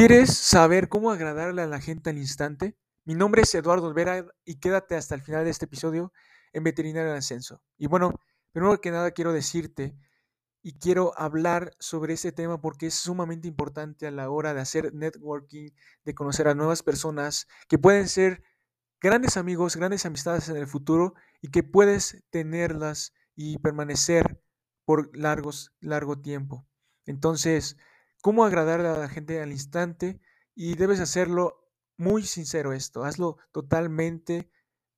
¿Quieres saber cómo agradarle a la gente al instante? Mi nombre es Eduardo Olvera y quédate hasta el final de este episodio en Veterinario en Ascenso. Y bueno, primero que nada quiero decirte y quiero hablar sobre este tema porque es sumamente importante a la hora de hacer networking, de conocer a nuevas personas que pueden ser grandes amigos, grandes amistades en el futuro y que puedes tenerlas y permanecer por largos, largo tiempo. Entonces, cómo agradarle a la gente al instante y debes hacerlo muy sincero esto, hazlo totalmente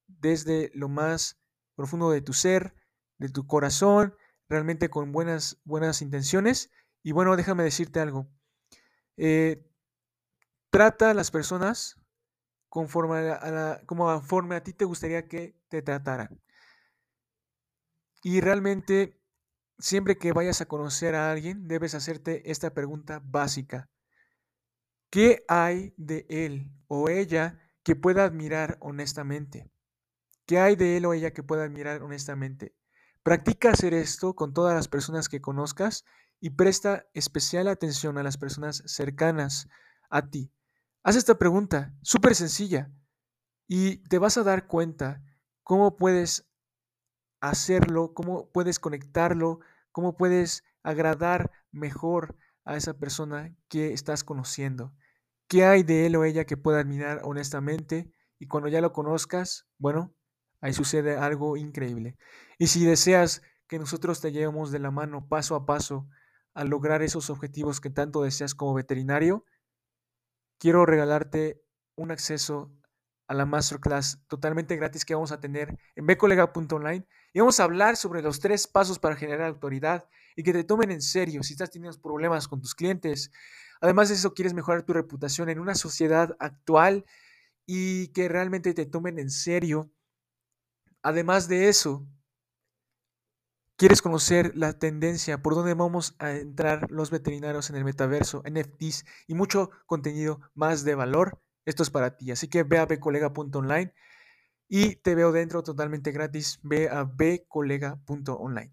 desde lo más profundo de tu ser, de tu corazón, realmente con buenas, buenas intenciones. Y bueno, déjame decirte algo. Eh, trata a las personas conforme a, como conforme a ti te gustaría que te trataran. Y realmente Siempre que vayas a conocer a alguien, debes hacerte esta pregunta básica. ¿Qué hay de él o ella que pueda admirar honestamente? ¿Qué hay de él o ella que pueda admirar honestamente? Practica hacer esto con todas las personas que conozcas y presta especial atención a las personas cercanas a ti. Haz esta pregunta, súper sencilla, y te vas a dar cuenta cómo puedes hacerlo, cómo puedes conectarlo, cómo puedes agradar mejor a esa persona que estás conociendo. ¿Qué hay de él o ella que pueda admirar honestamente? Y cuando ya lo conozcas, bueno, ahí sucede algo increíble. Y si deseas que nosotros te llevemos de la mano paso a paso a lograr esos objetivos que tanto deseas como veterinario, quiero regalarte un acceso a la masterclass totalmente gratis que vamos a tener en bcolega.online y vamos a hablar sobre los tres pasos para generar autoridad y que te tomen en serio si estás teniendo problemas con tus clientes. Además de eso, quieres mejorar tu reputación en una sociedad actual y que realmente te tomen en serio. Además de eso, quieres conocer la tendencia por dónde vamos a entrar los veterinarios en el metaverso, NFTs y mucho contenido más de valor. Esto es para ti. Así que ve a bcolega.online y te veo dentro totalmente gratis. Ve a bcolega.online.